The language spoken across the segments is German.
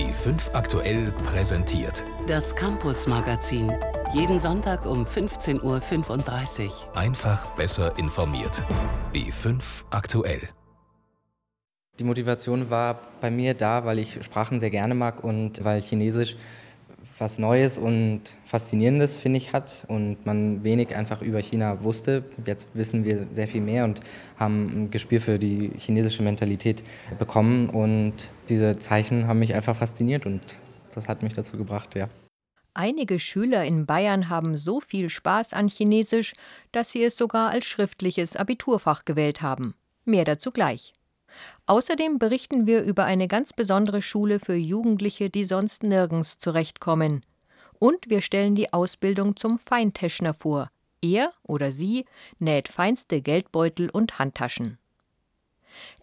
B5 aktuell präsentiert. Das Campus Magazin. Jeden Sonntag um 15.35 Uhr. Einfach besser informiert. B5 aktuell. Die Motivation war bei mir da, weil ich Sprachen sehr gerne mag und weil Chinesisch was Neues und Faszinierendes, finde ich, hat und man wenig einfach über China wusste. Jetzt wissen wir sehr viel mehr und haben ein Gespür für die chinesische Mentalität bekommen und diese Zeichen haben mich einfach fasziniert und das hat mich dazu gebracht, ja. Einige Schüler in Bayern haben so viel Spaß an Chinesisch, dass sie es sogar als schriftliches Abiturfach gewählt haben. Mehr dazu gleich. Außerdem berichten wir über eine ganz besondere Schule für Jugendliche, die sonst nirgends zurechtkommen. Und wir stellen die Ausbildung zum Feintäschner vor. Er oder sie näht feinste Geldbeutel und Handtaschen.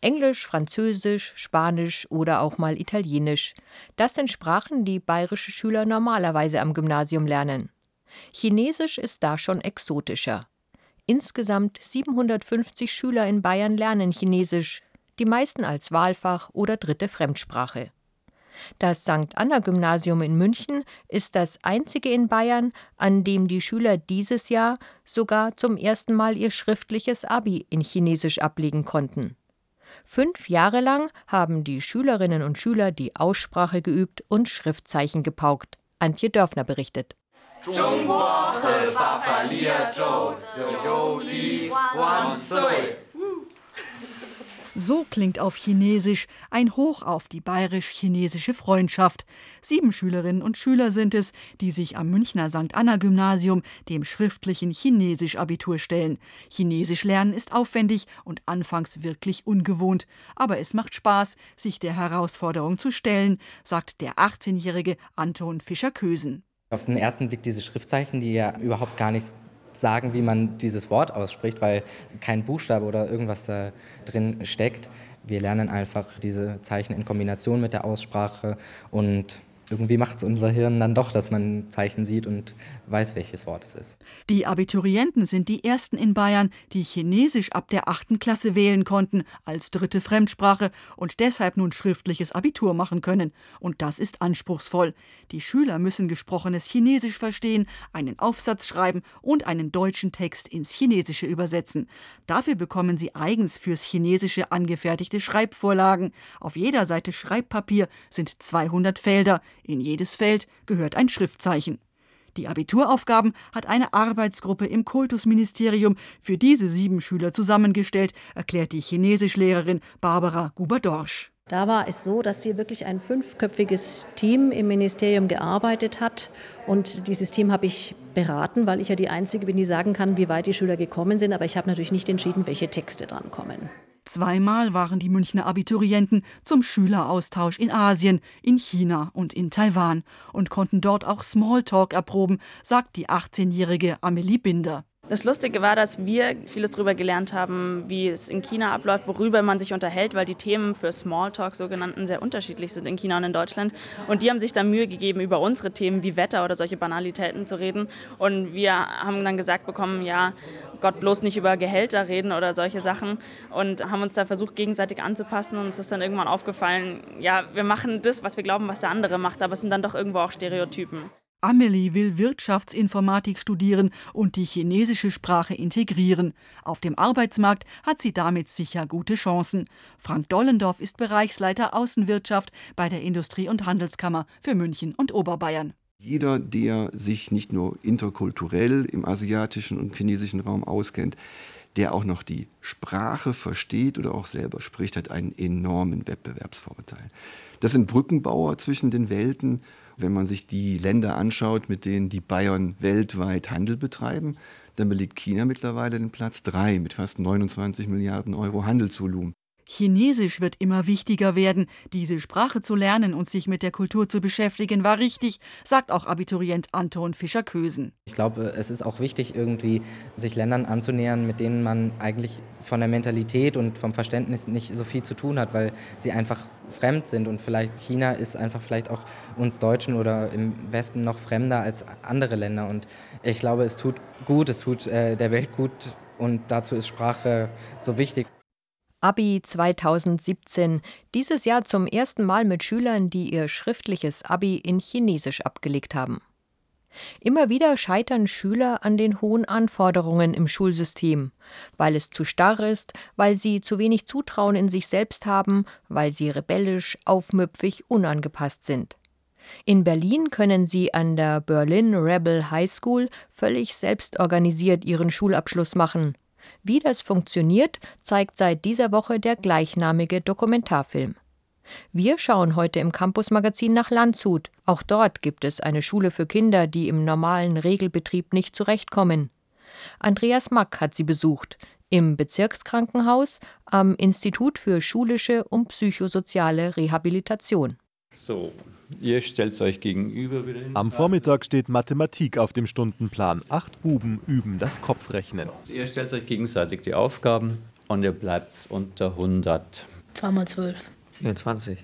Englisch, Französisch, Spanisch oder auch mal Italienisch. Das sind Sprachen, die bayerische Schüler normalerweise am Gymnasium lernen. Chinesisch ist da schon exotischer. Insgesamt 750 Schüler in Bayern lernen Chinesisch, die meisten als Wahlfach oder dritte Fremdsprache. Das St. Anna Gymnasium in München ist das einzige in Bayern, an dem die Schüler dieses Jahr sogar zum ersten Mal ihr schriftliches Abi in Chinesisch ablegen konnten. Fünf Jahre lang haben die Schülerinnen und Schüler die Aussprache geübt und Schriftzeichen gepaukt. Antje Dörfner berichtet. So klingt auf Chinesisch ein Hoch auf die bayerisch-chinesische Freundschaft. Sieben Schülerinnen und Schüler sind es, die sich am Münchner St. Anna Gymnasium dem schriftlichen Chinesisch-Abitur stellen. Chinesisch lernen ist aufwendig und anfangs wirklich ungewohnt. Aber es macht Spaß, sich der Herausforderung zu stellen, sagt der 18-jährige Anton Fischer-Kösen. Auf den ersten Blick diese Schriftzeichen, die ja überhaupt gar nichts sagen, wie man dieses Wort ausspricht, weil kein Buchstabe oder irgendwas da drin steckt. Wir lernen einfach diese Zeichen in Kombination mit der Aussprache und irgendwie macht es unser Hirn dann doch, dass man Zeichen sieht und weiß, welches Wort es ist. Die Abiturienten sind die ersten in Bayern, die Chinesisch ab der achten Klasse wählen konnten als dritte Fremdsprache und deshalb nun schriftliches Abitur machen können. Und das ist anspruchsvoll. Die Schüler müssen gesprochenes Chinesisch verstehen, einen Aufsatz schreiben und einen deutschen Text ins Chinesische übersetzen. Dafür bekommen sie eigens fürs Chinesische angefertigte Schreibvorlagen. Auf jeder Seite Schreibpapier sind 200 Felder. In jedes Feld gehört ein Schriftzeichen. Die Abituraufgaben hat eine Arbeitsgruppe im Kultusministerium für diese sieben Schüler zusammengestellt, erklärt die Chinesischlehrerin Barbara Guber-Dorsch. Da war es so, dass hier wirklich ein fünfköpfiges Team im Ministerium gearbeitet hat. Und dieses Team habe ich beraten, weil ich ja die Einzige bin, die sagen kann, wie weit die Schüler gekommen sind. Aber ich habe natürlich nicht entschieden, welche Texte dran kommen. Zweimal waren die Münchner Abiturienten zum Schüleraustausch in Asien, in China und in Taiwan und konnten dort auch Smalltalk erproben, sagt die 18-jährige Amelie Binder. Das Lustige war, dass wir vieles darüber gelernt haben, wie es in China abläuft, worüber man sich unterhält, weil die Themen für Smalltalk sogenannten sehr unterschiedlich sind in China und in Deutschland. Und die haben sich dann Mühe gegeben, über unsere Themen wie Wetter oder solche Banalitäten zu reden. Und wir haben dann gesagt bekommen, ja, Gott bloß nicht über Gehälter reden oder solche Sachen und haben uns da versucht, gegenseitig anzupassen. Und uns ist dann irgendwann aufgefallen, ja, wir machen das, was wir glauben, was der andere macht, aber es sind dann doch irgendwo auch Stereotypen. Amelie will Wirtschaftsinformatik studieren und die chinesische Sprache integrieren. Auf dem Arbeitsmarkt hat sie damit sicher gute Chancen. Frank Dollendorf ist Bereichsleiter Außenwirtschaft bei der Industrie- und Handelskammer für München und Oberbayern. Jeder, der sich nicht nur interkulturell im asiatischen und chinesischen Raum auskennt, der auch noch die Sprache versteht oder auch selber spricht, hat einen enormen Wettbewerbsvorteil. Das sind Brückenbauer zwischen den Welten wenn man sich die Länder anschaut, mit denen die Bayern weltweit Handel betreiben, dann belegt China mittlerweile den Platz 3 mit fast 29 Milliarden Euro Handelsvolumen. Chinesisch wird immer wichtiger werden. Diese Sprache zu lernen und sich mit der Kultur zu beschäftigen, war richtig, sagt auch Abiturient Anton Fischer-Kösen. Ich glaube, es ist auch wichtig, irgendwie sich Ländern anzunähern, mit denen man eigentlich von der Mentalität und vom Verständnis nicht so viel zu tun hat, weil sie einfach fremd sind. Und vielleicht China ist einfach vielleicht auch uns Deutschen oder im Westen noch fremder als andere Länder. Und ich glaube, es tut gut, es tut äh, der Welt gut und dazu ist Sprache so wichtig. Abi 2017, dieses Jahr zum ersten Mal mit Schülern, die ihr schriftliches Abi in Chinesisch abgelegt haben. Immer wieder scheitern Schüler an den hohen Anforderungen im Schulsystem, weil es zu starr ist, weil sie zu wenig Zutrauen in sich selbst haben, weil sie rebellisch, aufmüpfig, unangepasst sind. In Berlin können sie an der Berlin Rebel High School völlig selbstorganisiert ihren Schulabschluss machen. Wie das funktioniert, zeigt seit dieser Woche der gleichnamige Dokumentarfilm. Wir schauen heute im Campus-Magazin nach Landshut. Auch dort gibt es eine Schule für Kinder, die im normalen Regelbetrieb nicht zurechtkommen. Andreas Mack hat sie besucht. Im Bezirkskrankenhaus, am Institut für schulische und psychosoziale Rehabilitation. So, ihr stellt euch gegenüber. Wieder Am Vormittag steht Mathematik auf dem Stundenplan. Acht Buben üben das Kopfrechnen. Ihr stellt euch gegenseitig die Aufgaben und ihr bleibt unter 100. 2 mal 12. 24.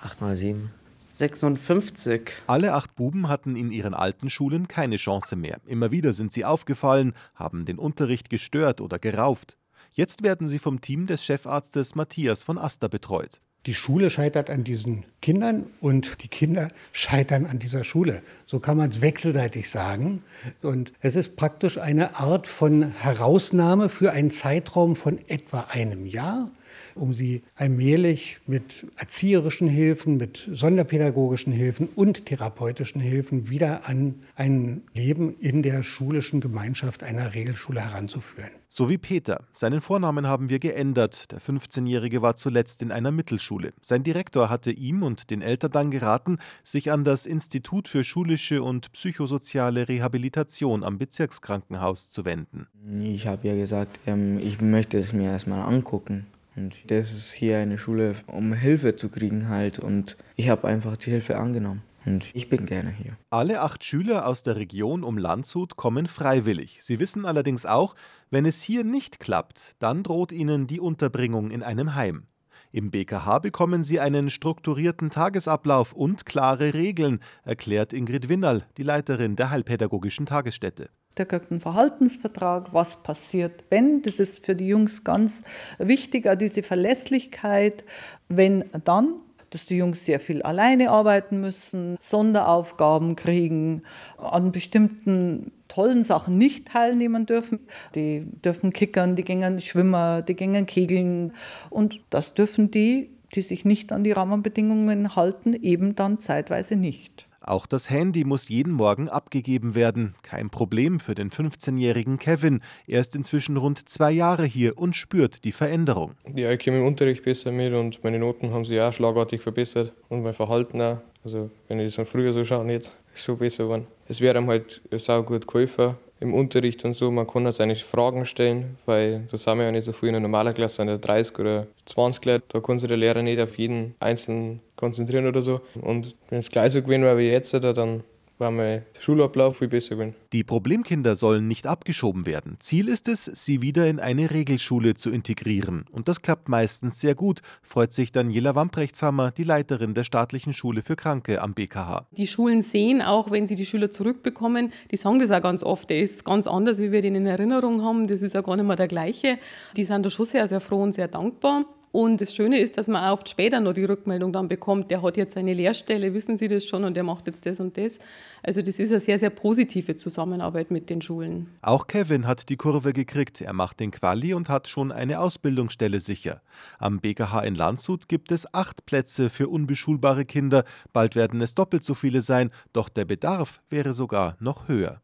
8 mal 7. 56. Alle acht Buben hatten in ihren alten Schulen keine Chance mehr. Immer wieder sind sie aufgefallen, haben den Unterricht gestört oder gerauft. Jetzt werden sie vom Team des Chefarztes Matthias von Aster betreut. Die Schule scheitert an diesen Kindern und die Kinder scheitern an dieser Schule. So kann man es wechselseitig sagen. Und es ist praktisch eine Art von Herausnahme für einen Zeitraum von etwa einem Jahr um sie allmählich mit erzieherischen Hilfen, mit sonderpädagogischen Hilfen und therapeutischen Hilfen wieder an ein Leben in der schulischen Gemeinschaft einer Regelschule heranzuführen. So wie Peter. Seinen Vornamen haben wir geändert. Der 15-Jährige war zuletzt in einer Mittelschule. Sein Direktor hatte ihm und den Eltern dann geraten, sich an das Institut für schulische und psychosoziale Rehabilitation am Bezirkskrankenhaus zu wenden. Ich habe ja gesagt, ähm, ich möchte es mir erstmal angucken. Und das ist hier eine Schule, um Hilfe zu kriegen halt. Und ich habe einfach die Hilfe angenommen. Und ich bin gerne hier. Alle acht Schüler aus der Region um Landshut kommen freiwillig. Sie wissen allerdings auch, wenn es hier nicht klappt, dann droht ihnen die Unterbringung in einem Heim. Im BKH bekommen sie einen strukturierten Tagesablauf und klare Regeln, erklärt Ingrid Winnerl, die Leiterin der Heilpädagogischen Tagesstätte. Da gibt einen Verhaltensvertrag, was passiert, wenn. Das ist für die Jungs ganz wichtig, auch diese Verlässlichkeit. Wenn dann, dass die Jungs sehr viel alleine arbeiten müssen, Sonderaufgaben kriegen, an bestimmten tollen Sachen nicht teilnehmen dürfen. Die dürfen kickern, die gehen schwimmen, die gehen kegeln. Und das dürfen die, die sich nicht an die Rahmenbedingungen halten, eben dann zeitweise nicht. Auch das Handy muss jeden Morgen abgegeben werden. Kein Problem für den 15-jährigen Kevin. Er ist inzwischen rund zwei Jahre hier und spürt die Veränderung. Ja, ich komme im Unterricht besser mit und meine Noten haben sich auch schlagartig verbessert und mein Verhalten auch. Also, wenn ich das von früher so schaue, jetzt ist schon besser geworden. Es wäre einem halt sau gut geholfen im Unterricht und so. Man kann auch seine Fragen stellen, weil da sind wir ja nicht so viel in einer normalen Klasse, sind ja 30 oder 20 Leute. Da kann sich der Lehrer nicht auf jeden Einzelnen konzentrieren oder so. Und wenn es gleich so gewesen wäre wie jetzt, dann war mein Schulablauf viel besser gewesen. Die Problemkinder sollen nicht abgeschoben werden. Ziel ist es, sie wieder in eine Regelschule zu integrieren. Und das klappt meistens sehr gut, freut sich Daniela Wamprechtshammer, die Leiterin der staatlichen Schule für Kranke am BKH. Die Schulen sehen auch, wenn sie die Schüler zurückbekommen, die sagen das auch ganz oft, der ist ganz anders, wie wir den in Erinnerung haben. Das ist ja gar nicht mehr der gleiche. Die sind da schon sehr, sehr froh und sehr dankbar. Und das Schöne ist, dass man auch oft später noch die Rückmeldung dann bekommt, der hat jetzt eine Lehrstelle, wissen Sie das schon, und der macht jetzt das und das. Also das ist eine sehr, sehr positive Zusammenarbeit mit den Schulen. Auch Kevin hat die Kurve gekriegt. Er macht den Quali und hat schon eine Ausbildungsstelle sicher. Am BKH in Landshut gibt es acht Plätze für unbeschulbare Kinder. Bald werden es doppelt so viele sein, doch der Bedarf wäre sogar noch höher.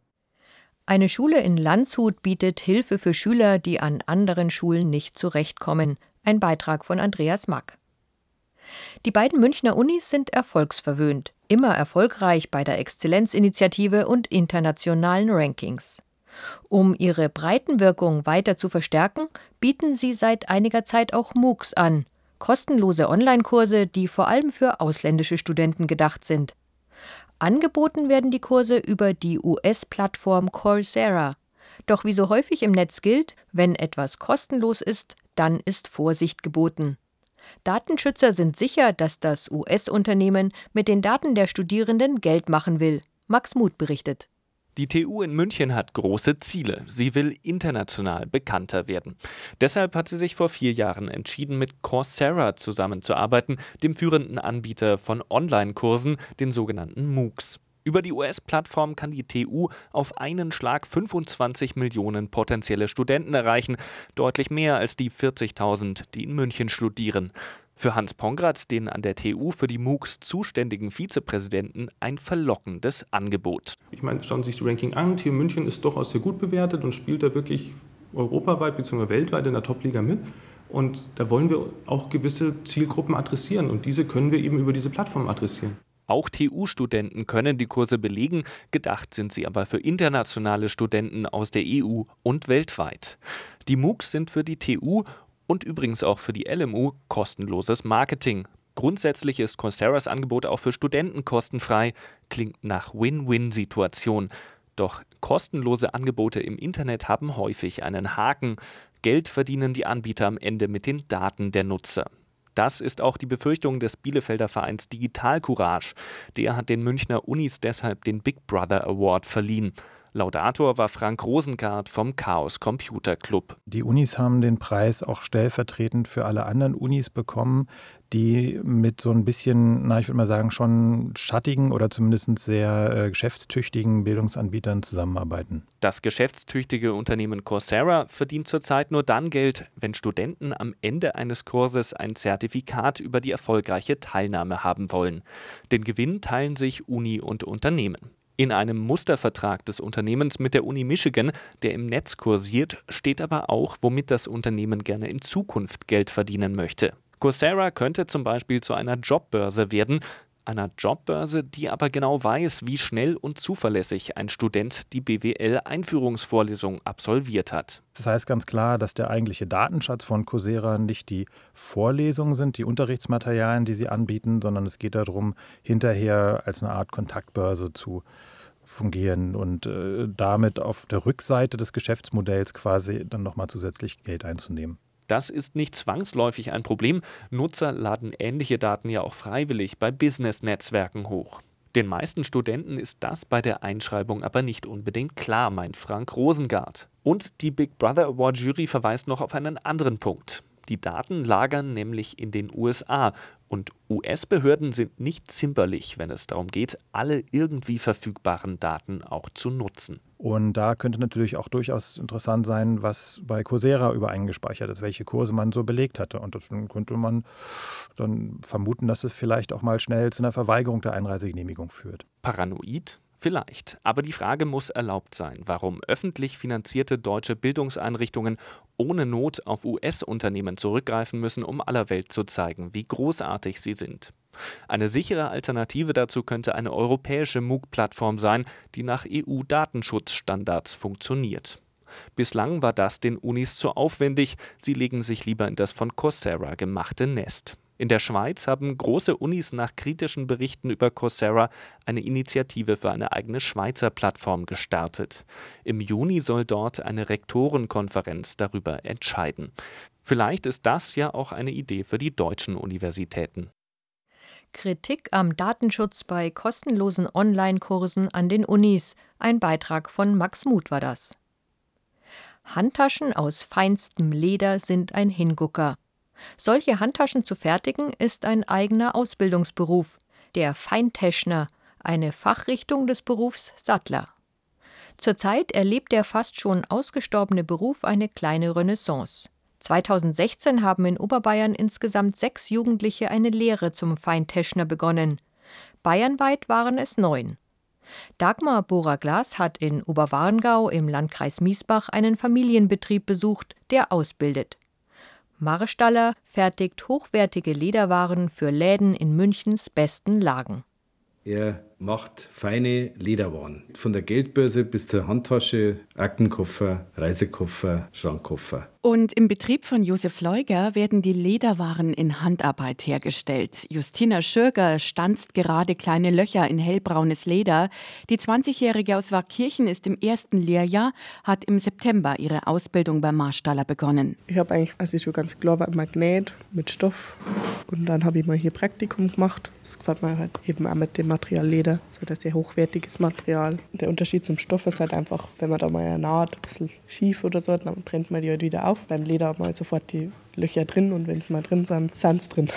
Eine Schule in Landshut bietet Hilfe für Schüler, die an anderen Schulen nicht zurechtkommen. Ein Beitrag von Andreas Mack. Die beiden Münchner Unis sind erfolgsverwöhnt, immer erfolgreich bei der Exzellenzinitiative und internationalen Rankings. Um ihre Breitenwirkung weiter zu verstärken, bieten sie seit einiger Zeit auch MOOCs an, kostenlose Online-Kurse, die vor allem für ausländische Studenten gedacht sind. Angeboten werden die Kurse über die US-Plattform Coursera. Doch wie so häufig im Netz gilt, wenn etwas kostenlos ist, dann ist Vorsicht geboten. Datenschützer sind sicher, dass das US-Unternehmen mit den Daten der Studierenden Geld machen will. Max Muth berichtet. Die TU in München hat große Ziele. Sie will international bekannter werden. Deshalb hat sie sich vor vier Jahren entschieden, mit Coursera zusammenzuarbeiten, dem führenden Anbieter von Online-Kursen, den sogenannten MOOCs. Über die US-Plattform kann die TU auf einen Schlag 25 Millionen potenzielle Studenten erreichen, deutlich mehr als die 40.000, die in München studieren. Für Hans Pongratz, den an der TU für die MOOCs zuständigen Vizepräsidenten, ein verlockendes Angebot. Ich meine, schauen Sie sich das Ranking an. TU München ist durchaus sehr gut bewertet und spielt da wirklich europaweit bzw. weltweit in der Top-Liga mit. Und da wollen wir auch gewisse Zielgruppen adressieren und diese können wir eben über diese Plattform adressieren. Auch TU-Studenten können die Kurse belegen, gedacht sind sie aber für internationale Studenten aus der EU und weltweit. Die MOOCs sind für die TU und übrigens auch für die LMU kostenloses Marketing. Grundsätzlich ist Coursera's Angebot auch für Studenten kostenfrei, klingt nach Win-Win-Situation. Doch kostenlose Angebote im Internet haben häufig einen Haken. Geld verdienen die Anbieter am Ende mit den Daten der Nutzer. Das ist auch die Befürchtung des Bielefelder Vereins Digital Courage. Der hat den Münchner Unis deshalb den Big Brother Award verliehen. Laudator war Frank Rosengart vom Chaos Computer Club. Die Unis haben den Preis auch stellvertretend für alle anderen Unis bekommen, die mit so ein bisschen, na, ich würde mal sagen, schon schattigen oder zumindest sehr äh, geschäftstüchtigen Bildungsanbietern zusammenarbeiten. Das geschäftstüchtige Unternehmen Coursera verdient zurzeit nur dann Geld, wenn Studenten am Ende eines Kurses ein Zertifikat über die erfolgreiche Teilnahme haben wollen. Den Gewinn teilen sich Uni und Unternehmen. In einem Mustervertrag des Unternehmens mit der Uni Michigan, der im Netz kursiert, steht aber auch, womit das Unternehmen gerne in Zukunft Geld verdienen möchte. Coursera könnte zum Beispiel zu einer Jobbörse werden, einer Jobbörse, die aber genau weiß, wie schnell und zuverlässig ein Student die BWL-Einführungsvorlesung absolviert hat. Das heißt ganz klar, dass der eigentliche Datenschatz von Coursera nicht die Vorlesungen sind, die Unterrichtsmaterialien, die sie anbieten, sondern es geht darum, hinterher als eine Art Kontaktbörse zu fungieren und äh, damit auf der Rückseite des Geschäftsmodells quasi dann nochmal zusätzlich Geld einzunehmen. Das ist nicht zwangsläufig ein Problem. Nutzer laden ähnliche Daten ja auch freiwillig bei Business-Netzwerken hoch. Den meisten Studenten ist das bei der Einschreibung aber nicht unbedingt klar, meint Frank Rosengart. Und die Big Brother Award Jury verweist noch auf einen anderen Punkt. Die Daten lagern nämlich in den USA und US-Behörden sind nicht zimperlich, wenn es darum geht, alle irgendwie verfügbaren Daten auch zu nutzen. Und da könnte natürlich auch durchaus interessant sein, was bei Coursera übereingespeichert ist, welche Kurse man so belegt hatte. Und das könnte man dann vermuten, dass es vielleicht auch mal schnell zu einer Verweigerung der Einreisegenehmigung führt. Paranoid? Vielleicht. Aber die Frage muss erlaubt sein, warum öffentlich finanzierte deutsche Bildungseinrichtungen ohne Not auf US-Unternehmen zurückgreifen müssen, um aller Welt zu zeigen, wie großartig sie sind. Eine sichere Alternative dazu könnte eine europäische MOOC-Plattform sein, die nach EU-Datenschutzstandards funktioniert. Bislang war das den Unis zu aufwendig, sie legen sich lieber in das von Coursera gemachte Nest. In der Schweiz haben große Unis nach kritischen Berichten über Coursera eine Initiative für eine eigene Schweizer Plattform gestartet. Im Juni soll dort eine Rektorenkonferenz darüber entscheiden. Vielleicht ist das ja auch eine Idee für die deutschen Universitäten. Kritik am Datenschutz bei kostenlosen Online-Kursen an den Unis. Ein Beitrag von Max Muth war das. Handtaschen aus feinstem Leder sind ein Hingucker. Solche Handtaschen zu fertigen ist ein eigener Ausbildungsberuf, der Feintäschner, eine Fachrichtung des Berufs Sattler. Zurzeit erlebt der fast schon ausgestorbene Beruf eine kleine Renaissance. 2016 haben in Oberbayern insgesamt sechs Jugendliche eine Lehre zum Feintäschner begonnen. Bayernweit waren es neun. Dagmar Bohrer-Glas hat in Oberwarngau im Landkreis Miesbach einen Familienbetrieb besucht, der ausbildet. Marstaller fertigt hochwertige Lederwaren für Läden in Münchens besten Lagen. Er macht feine Lederwaren. Von der Geldbörse bis zur Handtasche, Aktenkoffer, Reisekoffer, Schrankkoffer. Und im Betrieb von Josef Leuger werden die Lederwaren in Handarbeit hergestellt. Justina Schürger stanzt gerade kleine Löcher in hellbraunes Leder. Die 20-Jährige aus Warkirchen ist im ersten Lehrjahr, hat im September ihre Ausbildung beim Marstaller begonnen. Ich habe eigentlich, als ich schon ganz klar war, Magnet mit Stoff. Und dann habe ich mal hier Praktikum gemacht. Das gefällt mir halt eben auch mit dem Material Leder Leder, so sehr hochwertiges Material. Der Unterschied zum Stoff ist halt einfach, wenn man da mal eine Naht ein bisschen schief oder so, dann trennt man die halt wieder auf. Beim Leder hat man halt sofort die Löcher drin und wenn sie mal drin sind, sind sie drin.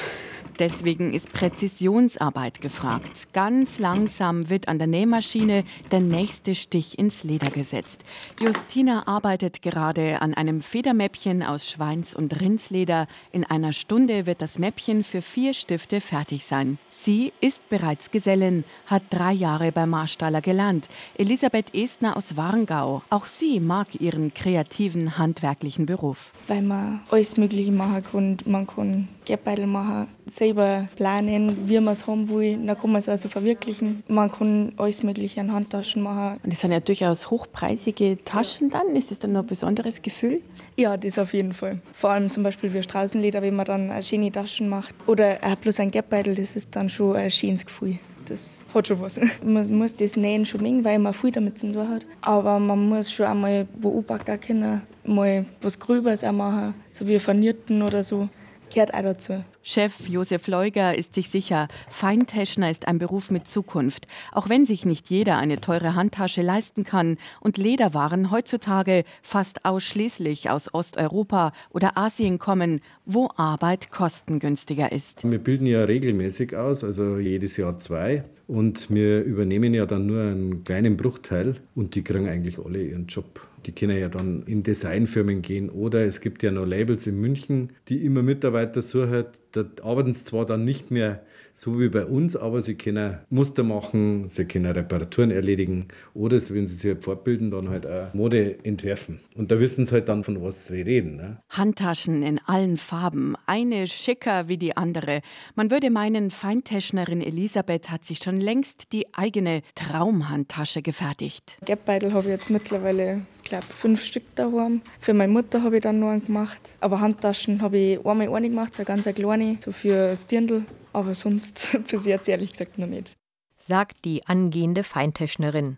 Deswegen ist Präzisionsarbeit gefragt. Ganz langsam wird an der Nähmaschine der nächste Stich ins Leder gesetzt. Justina arbeitet gerade an einem Federmäppchen aus Schweins- und Rindsleder. In einer Stunde wird das Mäppchen für vier Stifte fertig sein. Sie ist bereits Gesellin, hat drei Jahre bei Marstaller gelernt. Elisabeth Estner aus Warngau. Auch sie mag ihren kreativen, handwerklichen Beruf. Weil man alles Mögliche machen kann. Man kann Geldbeutel machen, selber planen, wie man es haben will. Dann kann man es also verwirklichen. Man kann alles Mögliche an Handtaschen machen. Und das sind ja durchaus hochpreisige Taschen dann. Ist das dann noch ein besonderes Gefühl? Ja, das auf jeden Fall. Vor allem zum Beispiel für Straußenleder, wenn man dann eine schöne Taschen macht. Oder bloß ein Geldbeutel, das ist dann schon ein schönes Gefühl. Das hat schon was. Man muss das Nähen schon mengen, weil man viel damit zu tun hat. Aber man muss schon einmal wo anpacken können, mal was Gröberes auch machen, so wie Vernierten oder so gehört auch dazu. Chef Josef Leuger ist sich sicher, Feintäschner ist ein Beruf mit Zukunft. Auch wenn sich nicht jeder eine teure Handtasche leisten kann und Lederwaren heutzutage fast ausschließlich aus Osteuropa oder Asien kommen, wo Arbeit kostengünstiger ist. Wir bilden ja regelmäßig aus, also jedes Jahr zwei. Und wir übernehmen ja dann nur einen kleinen Bruchteil und die kriegen eigentlich alle ihren Job. Die können ja dann in Designfirmen gehen oder es gibt ja noch Labels in München, die immer Mitarbeiter suchen. Da arbeiten sie zwar dann nicht mehr so wie bei uns, aber sie können Muster machen, sie können Reparaturen erledigen oder wenn sie sich halt fortbilden, dann halt auch Mode entwerfen. Und da wissen sie halt dann, von was sie reden. Ne? Handtaschen in allen Farben, eine schicker wie die andere. Man würde meinen, Feintäschnerin Elisabeth hat sich schon längst die eigene Traumhandtasche gefertigt. Geldbeutel habe ich jetzt mittlerweile ich glaube, fünf Stück daheim. Für meine Mutter habe ich dann noch einen gemacht. Aber Handtaschen habe ich einmal eine gemacht, so eine ganz kleine, so für das Dirndl. Aber sonst bis jetzt ehrlich gesagt noch nicht. Sagt die angehende Feintäschnerin.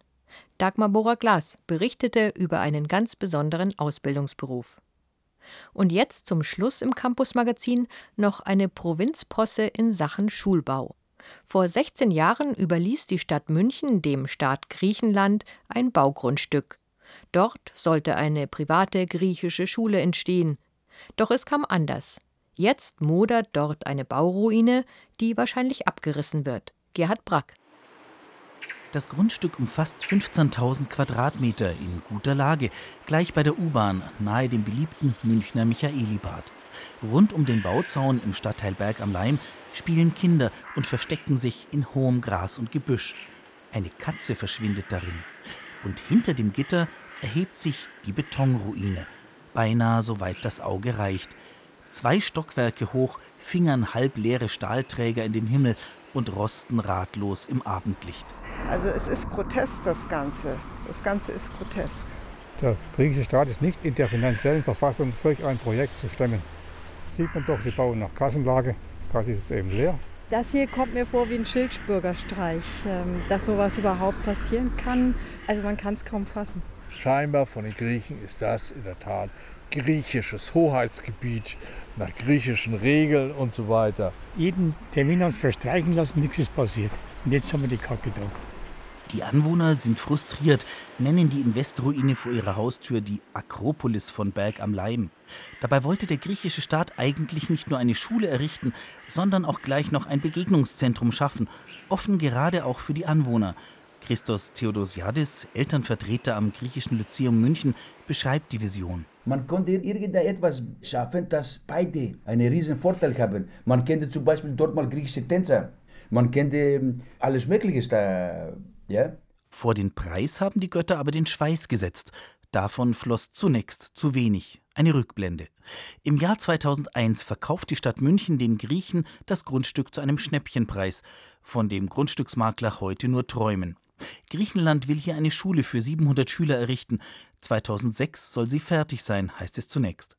Dagmar Bohrer-Glas berichtete über einen ganz besonderen Ausbildungsberuf. Und jetzt zum Schluss im Campus-Magazin noch eine Provinzposse in Sachen Schulbau. Vor 16 Jahren überließ die Stadt München dem Staat Griechenland ein Baugrundstück. Dort sollte eine private griechische Schule entstehen. Doch es kam anders. Jetzt modert dort eine Bauruine, die wahrscheinlich abgerissen wird. Gerhard Brack. Das Grundstück umfasst 15.000 Quadratmeter in guter Lage, gleich bei der U-Bahn, nahe dem beliebten Münchner Michaelibad. Rund um den Bauzaun im Stadtteil Berg am Leim spielen Kinder und verstecken sich in hohem Gras und Gebüsch. Eine Katze verschwindet darin. Und hinter dem Gitter erhebt sich die Betonruine, beinahe so weit das Auge reicht. Zwei Stockwerke hoch fingern halbleere Stahlträger in den Himmel und rosten ratlos im Abendlicht. Also es ist grotesk, das Ganze. Das Ganze ist grotesk. Der griechische Staat ist nicht in der finanziellen Verfassung, solch ein Projekt zu stemmen. Sieht man doch, sie bauen nach Kassenlage. Kasse ist eben leer. Das hier kommt mir vor wie ein Schildbürgerstreich, ähm, dass sowas überhaupt passieren kann. Also man kann es kaum fassen. Scheinbar von den Griechen ist das in der Tat griechisches Hoheitsgebiet nach griechischen Regeln und so weiter. Jeden Termin haben verstreichen lassen, nichts ist passiert. Und jetzt haben wir die Kacke da. Die Anwohner sind frustriert, nennen die Investroine vor ihrer Haustür die Akropolis von Berg am Leim. Dabei wollte der griechische Staat eigentlich nicht nur eine Schule errichten, sondern auch gleich noch ein Begegnungszentrum schaffen, offen gerade auch für die Anwohner. Christos Theodosiadis, Elternvertreter am griechischen Lyzeum München, beschreibt die Vision. Man konnte irgendetwas schaffen, dass beide einen riesen Vorteil haben. Man könnte zum Beispiel dort mal griechische Tänzer. Man könnte alles Mögliche da, ja. Vor den Preis haben die Götter aber den Schweiß gesetzt. Davon floss zunächst zu wenig. Eine Rückblende. Im Jahr 2001 verkauft die Stadt München den Griechen das Grundstück zu einem Schnäppchenpreis, von dem Grundstücksmakler heute nur träumen. Griechenland will hier eine Schule für 700 Schüler errichten. 2006 soll sie fertig sein, heißt es zunächst.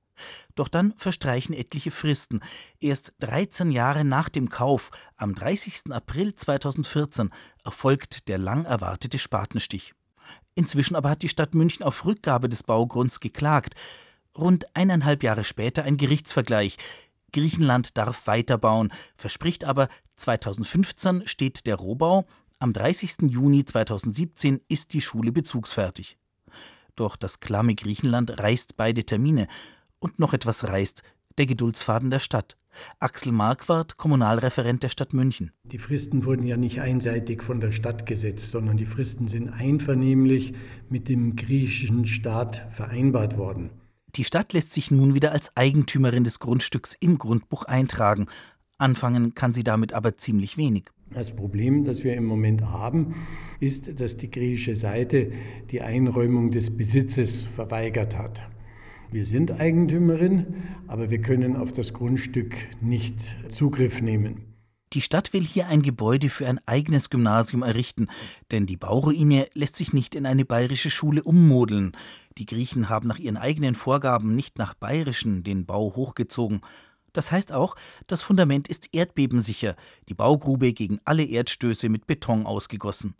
Doch dann verstreichen etliche Fristen. Erst 13 Jahre nach dem Kauf, am 30. April 2014, erfolgt der lang erwartete Spatenstich. Inzwischen aber hat die Stadt München auf Rückgabe des Baugrunds geklagt. Rund eineinhalb Jahre später ein Gerichtsvergleich. Griechenland darf weiterbauen, verspricht aber, 2015 steht der Rohbau, Am 30. Juni 2017 ist die Schule bezugsfertig. Doch das klamme Griechenland reißt beide Termine. Und noch etwas reißt, der Geduldsfaden der Stadt. Axel Marquardt, Kommunalreferent der Stadt München. Die Fristen wurden ja nicht einseitig von der Stadt gesetzt, sondern die Fristen sind einvernehmlich mit dem griechischen Staat vereinbart worden. Die Stadt lässt sich nun wieder als Eigentümerin des Grundstücks im Grundbuch eintragen. Anfangen kann sie damit aber ziemlich wenig. Das Problem, das wir im Moment haben, ist, dass die griechische Seite die Einräumung des Besitzes verweigert hat. Wir sind Eigentümerin, aber wir können auf das Grundstück nicht Zugriff nehmen. Die Stadt will hier ein Gebäude für ein eigenes Gymnasium errichten, denn die Bauruine lässt sich nicht in eine bayerische Schule ummodeln. Die Griechen haben nach ihren eigenen Vorgaben nicht nach bayerischen den Bau hochgezogen. Das heißt auch, das Fundament ist erdbebensicher, die Baugrube gegen alle Erdstöße mit Beton ausgegossen.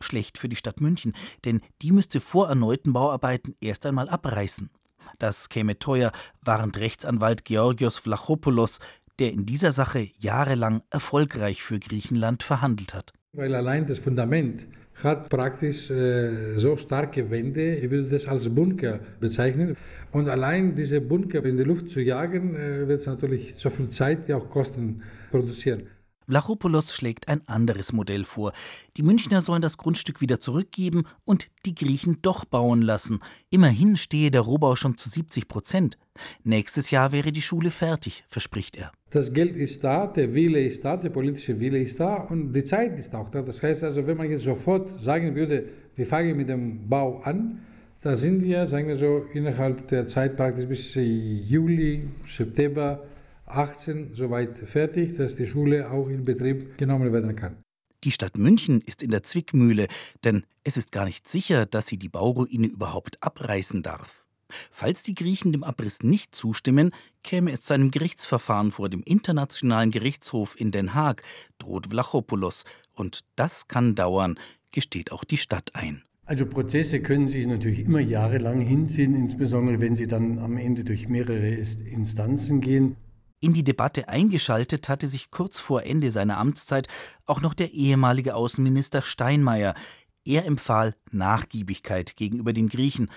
Schlecht für die Stadt München, denn die müsste vor erneuten Bauarbeiten erst einmal abreißen. Das käme teuer, warnt Rechtsanwalt Georgios Vlachopoulos, der in dieser Sache jahrelang erfolgreich für Griechenland verhandelt hat. Weil allein das Fundament hat praktisch äh, so starke Wände, ich würde das als Bunker bezeichnen. Und allein diese Bunker in die Luft zu jagen, äh, wird es natürlich so viel Zeit wie auch Kosten produzieren. Vlachopoulos schlägt ein anderes Modell vor. Die Münchner sollen das Grundstück wieder zurückgeben und die Griechen doch bauen lassen. Immerhin stehe der Rohbau schon zu 70 Prozent. Nächstes Jahr wäre die Schule fertig, verspricht er. Das Geld ist da, der Wille ist da, der politische Wille ist da und die Zeit ist auch da. Das heißt also, wenn man jetzt sofort sagen würde, wir fangen mit dem Bau an, da sind wir, sagen wir so, innerhalb der Zeit praktisch bis Juli, September 18 soweit fertig, dass die Schule auch in Betrieb genommen werden kann. Die Stadt München ist in der Zwickmühle, denn es ist gar nicht sicher, dass sie die Bauruine überhaupt abreißen darf. Falls die Griechen dem Abriss nicht zustimmen, käme es zu einem Gerichtsverfahren vor dem Internationalen Gerichtshof in Den Haag, droht Vlachopoulos. Und das kann dauern, gesteht auch die Stadt ein. Also Prozesse können sich natürlich immer jahrelang hinziehen, insbesondere wenn sie dann am Ende durch mehrere Instanzen gehen. In die Debatte eingeschaltet hatte sich kurz vor Ende seiner Amtszeit auch noch der ehemalige Außenminister Steinmeier. Er empfahl Nachgiebigkeit gegenüber den Griechen.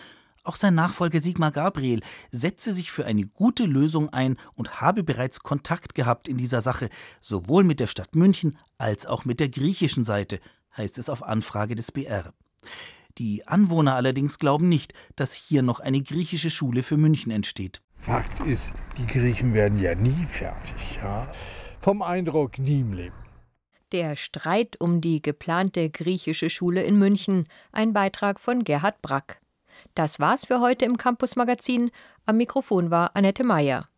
Auch sein Nachfolger Sigmar Gabriel setze sich für eine gute Lösung ein und habe bereits Kontakt gehabt in dieser Sache, sowohl mit der Stadt München als auch mit der griechischen Seite, heißt es auf Anfrage des BR. Die Anwohner allerdings glauben nicht, dass hier noch eine griechische Schule für München entsteht. Fakt ist, die Griechen werden ja nie fertig. Ja? Vom Eindruck nie im Leben. Der Streit um die geplante griechische Schule in München. Ein Beitrag von Gerhard Brack. Das war's für heute im Campus Magazin. Am Mikrofon war Annette Meyer.